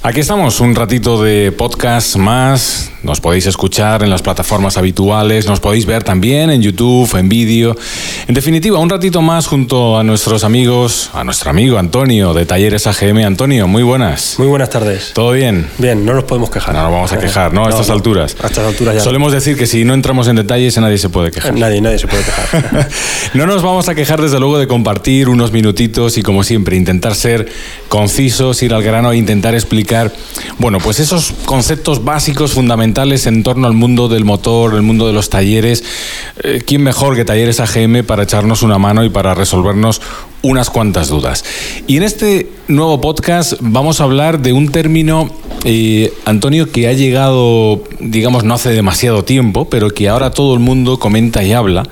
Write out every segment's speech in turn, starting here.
Aquí estamos, un ratito de podcast más. Nos podéis escuchar en las plataformas habituales, nos podéis ver también en YouTube, en vídeo. En definitiva, un ratito más junto a nuestros amigos, a nuestro amigo Antonio de Talleres AGM. Antonio, muy buenas. Muy buenas tardes. ¿Todo bien? Bien, no nos podemos quejar. No nos vamos a quejar, ¿no? A estas alturas. A estas alturas ya. Solemos decir que si no entramos en detalles, nadie se puede quejar. Nadie, nadie se puede quejar. no nos vamos a quejar, desde luego, de compartir unos minutitos y, como siempre, intentar ser concisos, ir al grano e intentar explicar bueno, pues esos conceptos básicos, fundamentales en torno al mundo del motor, el mundo de los talleres. Eh, ¿Quién mejor que Talleres AGM para echarnos una mano y para resolvernos unas cuantas dudas? Y en este nuevo podcast vamos a hablar de un término, eh, Antonio, que ha llegado, digamos, no hace demasiado tiempo, pero que ahora todo el mundo comenta y habla,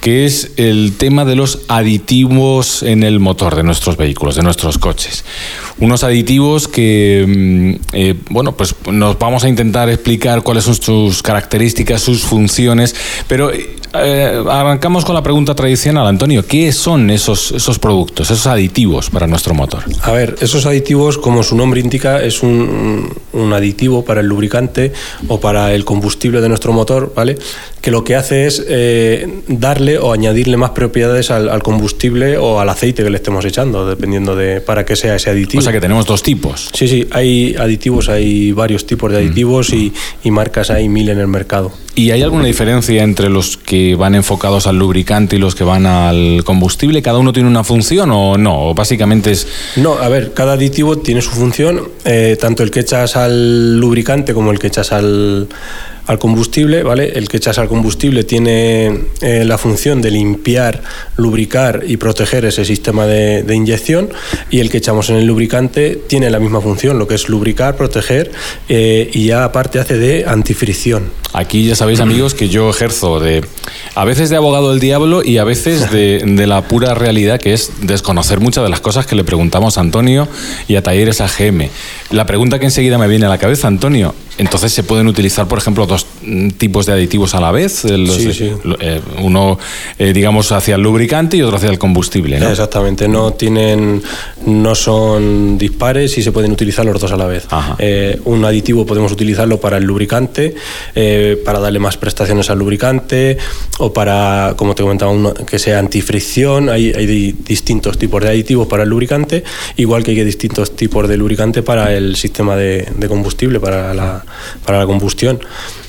que es el tema de los aditivos en el motor de nuestros vehículos, de nuestros coches. Unos aditivos que, mm, eh, bueno, pues nos vamos a intentar explicar cuáles son sus características, sus funciones, pero eh, arrancamos con la pregunta tradicional, Antonio, ¿qué son esos, esos productos, esos aditivos para nuestro motor? A ver, esos aditivos, como su nombre indica, es un, un aditivo para el lubricante o para el combustible de nuestro motor, ¿vale? Que lo que hace es eh, darle o añadirle más propiedades al, combustible o al aceite que le estemos echando, dependiendo de para qué sea ese aditivo. O sea que tenemos dos tipos. Sí, sí, hay aditivos, hay varios tipos de aditivos y, y marcas hay mil en el mercado. ¿Y hay alguna diferencia entre los que van enfocados al lubricante y los que van al combustible? ¿Cada uno tiene una función o no? ¿O básicamente es...? No, a ver, cada aditivo tiene su función, eh, tanto el que echas al lubricante como el que echas al, al combustible, ¿vale? El que echas al combustible tiene eh, la función de limpiar, lubricar y proteger ese sistema de, inyección y el que echamos en el lubricante tiene la misma función, lo que es lubricar, proteger eh, y ya aparte hace de antifricción. Aquí ya sabéis amigos que yo ejerzo de a veces de abogado del diablo y a veces de, de la pura realidad que es desconocer muchas de las cosas que le preguntamos a Antonio y a Talleres AGM. La pregunta que enseguida me viene a la cabeza, Antonio, entonces se pueden utilizar, por ejemplo, dos tipos de aditivos a la vez. sí, sí. Eh, uno, eh, digamos, hacia el lubricante y otro hacia el combustible. ¿no? Exactamente. No tienen, no son dispares y se pueden utilizar los dos a la vez. Eh, un aditivo podemos utilizarlo para el lubricante, para darle más prestaciones al lubricante o para, como te comentaba, que sea antifricción. Hay, hay distintos tipos de aditivos para el lubricante, igual que hay distintos tipos de lubricante para el sistema de combustible, para la para la combustión.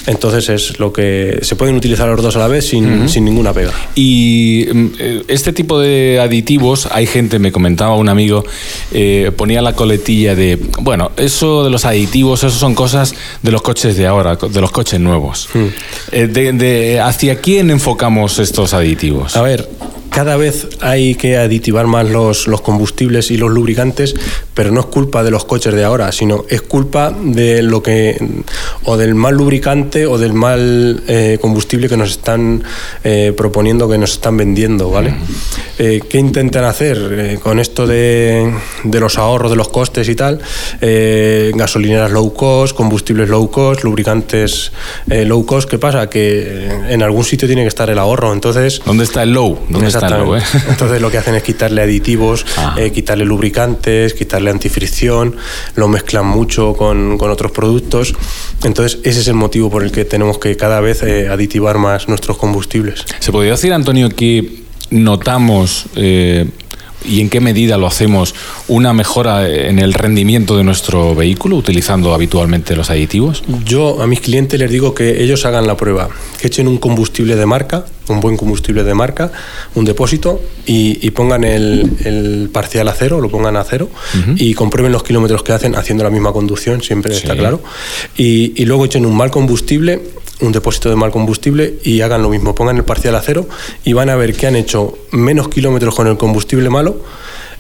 Entonces es lo que se pueden utilizar los dos a la vez sin, ninguna pega. Y mm, eh, este tipo de aditivos, hay gente, me comentaba un amigo, eh, ponía la coletilla de, bueno, eso de los aditivos, eso son cosas de los coches de ahora, de los coches nuevos. Mm. Eh, de, ¿Hacia quién enfocamos estos aditivos? A ver, cada vez hay que aditivar más los, los, combustibles y los lubricantes, pero no es culpa de los coches de ahora, sino es culpa de lo que o del mal lubricante o del mal eh, combustible que nos están eh, proponiendo, que nos están vendiendo, ¿vale? Eh, ¿Qué intentan hacer con esto de, de, los ahorros de los costes y tal? gasolineras low cost, combustibles low cost, lubricantes low cost. ¿Qué pasa? Que en algún sitio tiene que estar el ahorro. Entonces, ¿dónde está el low? ¿Dónde está ¿eh? Entonces lo que hacen es quitarle aditivos, ah. eh, quitarle lubricantes, quitarle antifricción, lo mezclan mucho con, otros productos. Entonces ese es el motivo por el que tenemos que cada vez eh, aditivar más nuestros combustibles. ¿Se podría decir, Antonio, que notamos y en qué medida lo hacemos una mejora en el rendimiento de nuestro vehículo utilizando habitualmente los aditivos? Yo a mis clientes les digo que ellos hagan la prueba, que echen un combustible de marca, un buen combustible de marca, un depósito y, pongan el, parcial a cero, lo pongan a cero y comprueben los kilómetros que hacen haciendo la misma conducción, siempre está claro. Y, y luego echen un mal combustible un depósito de mal combustible y hagan lo mismo, pongan el parcial a cero y van a ver que han hecho menos kilómetros con el combustible malo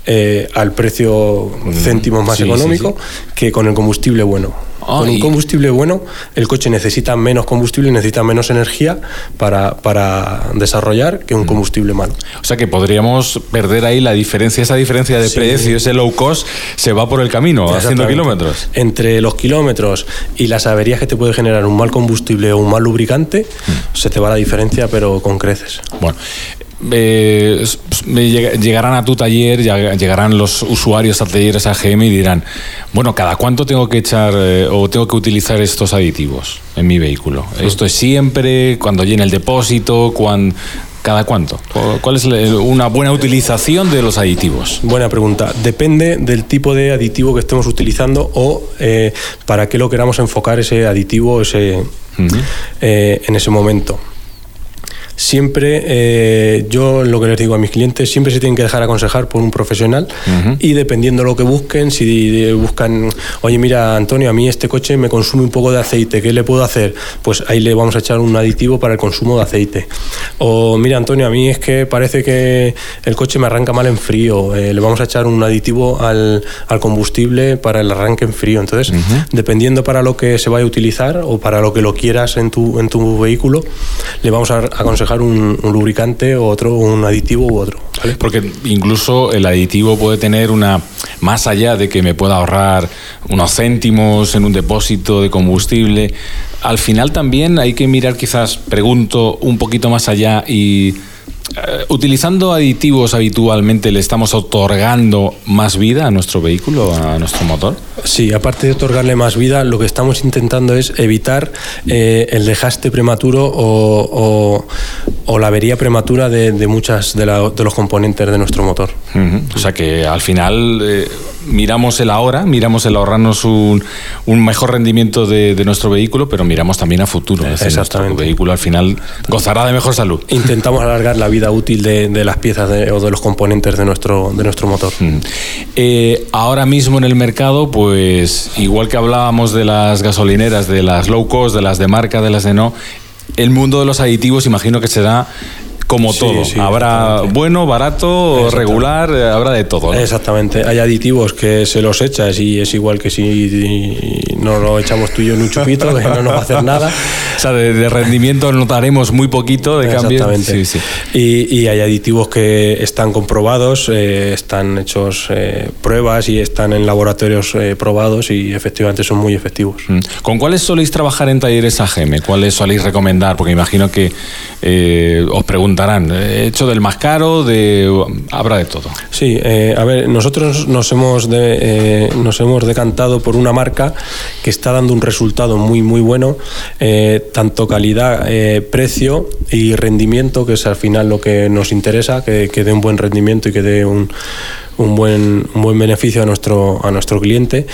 eh, al precio céntimos más económico que con el combustible bueno. Ah, con un combustible bueno, el coche necesita menos combustible, necesita menos energía para, para desarrollar que un mm. combustible malo. O sea que podríamos perder ahí la diferencia, esa diferencia de precio, ese low cost, se va por el camino, haciendo kilómetros. Entre los kilómetros y las averías que te puede generar un mal combustible o un mal lubricante, mm. se te va la diferencia, pero con creces. Bueno, eh, llegarán a tu taller, llegarán los usuarios a talleres AGM y dirán, bueno, ¿cada cuánto tengo que echar eh, o tengo que utilizar estos aditivos en mi vehículo? ¿Esto es siempre, cuando llene el depósito, cuando, ¿Cada cuánto? ¿Cuál es una buena utilización de los aditivos? Buena pregunta. Depende del tipo de aditivo que estemos utilizando o eh, para qué lo queramos enfocar ese aditivo ese, en ese momento siempre, eh, yo lo que les digo a mis clientes, siempre se tienen que dejar aconsejar por un profesional y dependiendo de lo que busquen, si buscan, oye, mira, Antonio, a mí este coche me consume un poco de aceite, ¿qué le puedo hacer? Pues ahí le vamos a echar un aditivo para el consumo de aceite. O mira, Antonio, a mí es que parece que el coche me arranca mal en frío, eh, le vamos a echar un aditivo al, combustible para el arranque en frío. Entonces, dependiendo para lo que se vaya a utilizar o para lo que lo quieras en tu, en tu vehículo, le vamos a aconsejar un, lubricante o otro, un aditivo u otro. Porque incluso el aditivo puede tener una, más allá de que me pueda ahorrar unos céntimos en un depósito de combustible, al final también hay que mirar quizás, pregunto, un poquito más allá y eh, utilizando aditivos habitualmente, ¿le estamos otorgando más vida a nuestro vehículo, a nuestro motor? Sí, aparte de otorgarle más vida, lo que estamos intentando es evitar eh, el dejaste prematuro o, la avería prematura de, muchas de, los componentes de nuestro motor. O sea que al final eh, miramos el ahora, miramos el ahorrarnos un, mejor rendimiento de, nuestro vehículo, pero miramos también a futuro. Exactamente. Nuestro vehículo al final gozará de mejor salud. Intentamos alargar la vida útil de, las piezas o de los componentes de nuestro, de nuestro motor. Eh, ahora mismo en el mercado, pues igual que hablábamos de las gasolineras, de las low cost, de las de marca, de las de no, el mundo de los aditivos imagino que será como todo. habrá bueno, barato, regular, eh, habrá de todo. Exactamente. Hay aditivos que se los echas y es igual que si no lo echamos tú y yo en un chupito, que no nos va a hacer nada. o sea, de, rendimiento notaremos muy poquito de cambio. Exactamente. Y, y, hay aditivos que están comprobados, eh, están hechos eh, pruebas y están en laboratorios probados y efectivamente son muy efectivos. Mm. ¿Con cuáles soléis trabajar en talleres AGM? ¿Cuáles soléis recomendar? Porque imagino que os pregunto ¿eh? ¿hecho del más caro? De, habrá de todo. Sí, eh, a ver, nosotros nos hemos, eh, nos hemos decantado por una marca que está dando un resultado muy, muy bueno, tanto calidad, precio y rendimiento, que es al final lo que nos interesa, que, que dé un buen rendimiento y que dé un un buen, un buen beneficio a nuestro, a nuestro cliente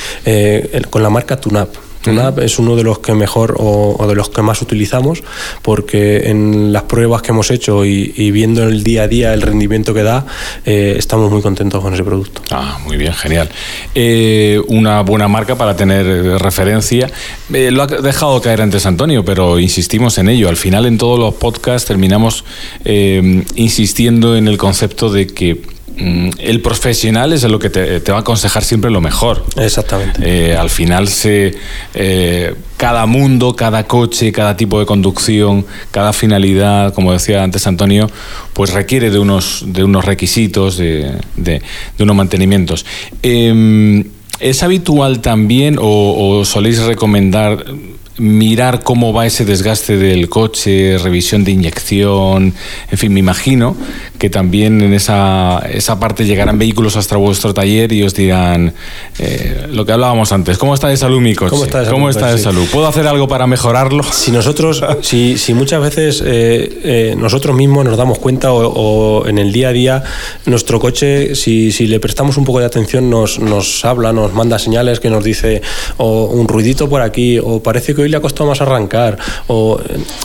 con la marca TUNAP. TUNAP es uno de los que mejor o, de los que más utilizamos porque en las pruebas que hemos hecho y, viendo el día a día el rendimiento que da, eh, estamos muy contentos con ese producto. Ah, muy bien, genial. Eh, una buena marca para tener referencia. Eh, lo ha dejado caer antes Antonio, pero insistimos en ello. Al final en todos los podcasts terminamos insistiendo en el concepto de que el profesional es lo que te, va a aconsejar siempre lo mejor. Exactamente. Eh, al final se eh, cada mundo, cada coche, cada tipo de conducción, cada finalidad, como decía antes Antonio, pues requiere de unos, de unos requisitos, de, de, unos mantenimientos. Em, ¿Es habitual también o, o soléis recomendar mirar cómo va ese desgaste del coche, revisión de inyección, en fin, me imagino que también en esa, esa parte llegarán vehículos hasta vuestro taller y os dirán eh, lo que hablábamos antes, ¿cómo está de salud mi coche? ¿Cómo está de salud? ¿Puedo hacer algo para mejorarlo? Si nosotros, si, si muchas veces eh, eh, nosotros mismos nos damos cuenta o, en el día a día nuestro coche, si, si le prestamos un poco de atención, nos, nos habla, nos manda señales que nos dice o un ruidito por aquí o parece que hoy le ha más arrancar o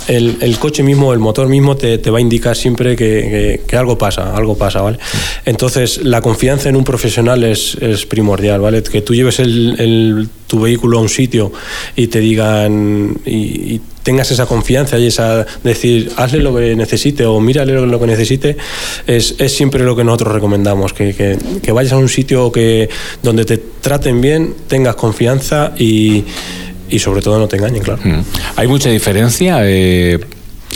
el, el coche mismo, el motor mismo te, te va a indicar siempre que, algo pasa, algo pasa, ¿vale? Entonces, la confianza en un profesional es, es primordial, ¿vale? Que tú lleves el, tu vehículo a un sitio y te digan y, tengas esa confianza y esa decir, hazle lo que necesite o mírale lo, que necesite, es, es siempre lo que nosotros recomendamos, que, que, que vayas a un sitio que, donde te traten bien, tengas confianza y y sobre todo no te engañen, claro. Mm. ¿Hay mucha diferencia? Eh,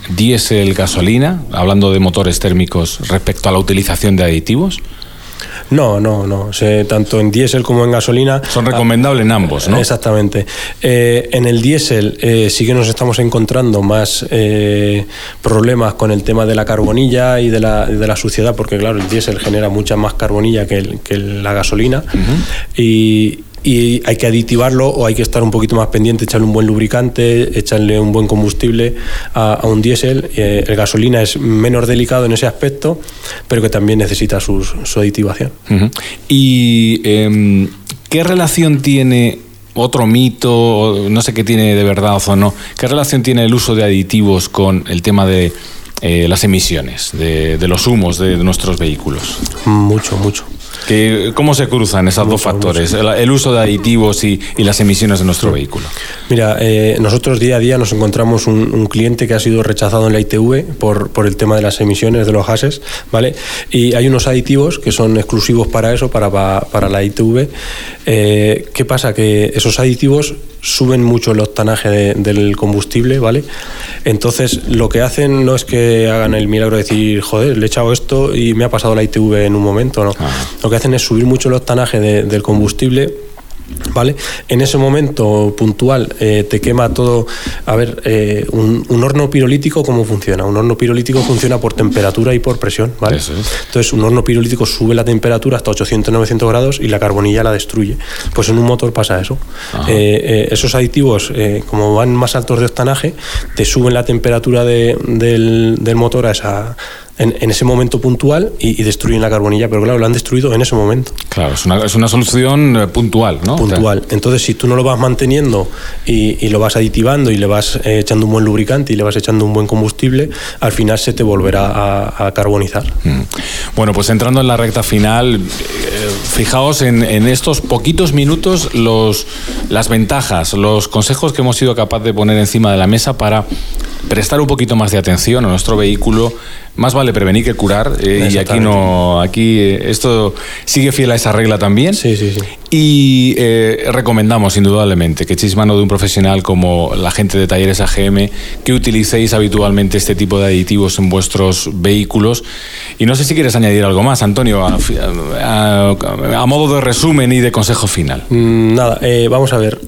diésel, gasolina, hablando de motores térmicos respecto a la utilización de aditivos? No, no, no. tanto en diésel como en gasolina. Son recomendables en ambos, ¿no? Exactamente. Eh, en el diésel eh, sí que nos estamos encontrando más eh, problemas con el tema de la carbonilla y de la, de la suciedad, porque claro, el diésel genera mucha más carbonilla que, que la gasolina. Y y hay que aditivarlo o hay que estar un poquito más pendiente, echarle un buen lubricante, echarle un buen combustible a, un diésel. Eh, el gasolina es menos delicado en ese aspecto, pero que también necesita su aditivación. ¿Y em, qué relación tiene otro mito, no sé qué tiene de verdad o no, qué relación tiene el uso de aditivos con el tema de eh, las emisiones, de, de los humos de nuestros vehículos? Mucho, mucho. ¿Cómo se cruzan esos dos factores, el, uso de aditivos y, las emisiones de nuestro vehículo? Mira, eh, nosotros día a día nos encontramos un, cliente que ha sido rechazado en la ITV por, por el tema de las emisiones de los gases, ¿vale? Y hay unos aditivos que son exclusivos para eso, para, para, la ITV. Eh, ¿Qué pasa? Que esos aditivos suben mucho el octanaje del combustible, ¿vale? Entonces, lo que hacen no es que hagan el milagro de decir, joder, le he echado esto y me ha pasado la ITV en un momento, ¿no? Ah. Lo que hacen es subir mucho el octanaje del combustible ¿Vale? En ese momento puntual eh, te quema todo. A ver, eh, un, horno pirolítico, ¿cómo funciona? Un horno pirolítico funciona por temperatura y por presión, ¿vale? Entonces, un horno pirolítico sube la temperatura hasta 800-900 grados y la carbonilla la destruye. Pues en un motor pasa eso. Eh, esos aditivos, como van más altos de octanaje, te suben la temperatura del, del motor a esa en, ese momento puntual y, destruyen la carbonilla, pero claro, lo han destruido en ese momento. Claro, es una, es una solución eh, puntual, ¿no? Puntual. Entonces, si tú no lo vas manteniendo y, lo vas aditivando y le vas eh, echando un buen lubricante y le vas echando un buen combustible, al final se te volverá a, carbonizar. Mm. Bueno, pues entrando en la recta final, eh, fijaos en, en, estos poquitos minutos los, las ventajas, los consejos que hemos sido capaces de poner encima de la mesa para prestar un poquito más de atención a nuestro vehículo. Más vale prevenir que curar. Eh, y aquí no, aquí eh, esto sigue fiel a esa regla también. Sí, sí, sí. Y eh, recomendamos indudablemente que echéis mano de un profesional como la gente de Talleres AGM, que utilicéis habitualmente este tipo de aditivos en vuestros vehículos. Y no sé si quieres añadir algo más, Antonio, a, modo de resumen y de consejo final. Mm, nada, vamos a ver.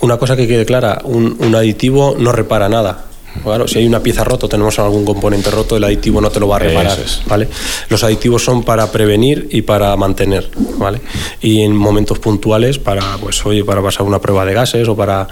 Una cosa que quede clara, un aditivo no repara nada Claro, si hay una pieza rota, tenemos algún componente roto, el aditivo no te lo va a reparar, ¿vale? Los aditivos son para prevenir y para mantener, ¿vale? Y en momentos puntuales para, pues, oye, para pasar una prueba de gases o para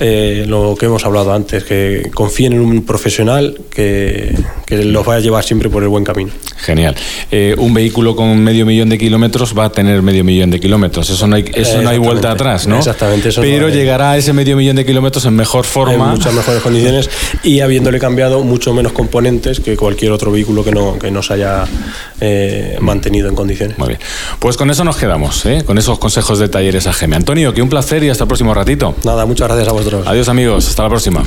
eh, lo que hemos hablado antes, que confíen en un profesional que, que los vaya a llevar siempre por el buen camino. Genial. Eh, un vehículo con medio millón de kilómetros va a tener medio millón de kilómetros. Eso no hay, eso no hay vuelta atrás, ¿no? Exactamente. Eso Pero llegará a ese medio millón de kilómetros en mejor forma. En muchas mejores condiciones y habiéndole cambiado mucho menos componentes que cualquier otro vehículo que no, que se haya eh, mantenido en condiciones. Muy bien. Pues con eso nos quedamos, ¿eh? con esos consejos de talleres AGM. Antonio, que un placer y hasta el próximo ratito. Nada, muchas gracias a vosotros. Adiós amigos, hasta la próxima.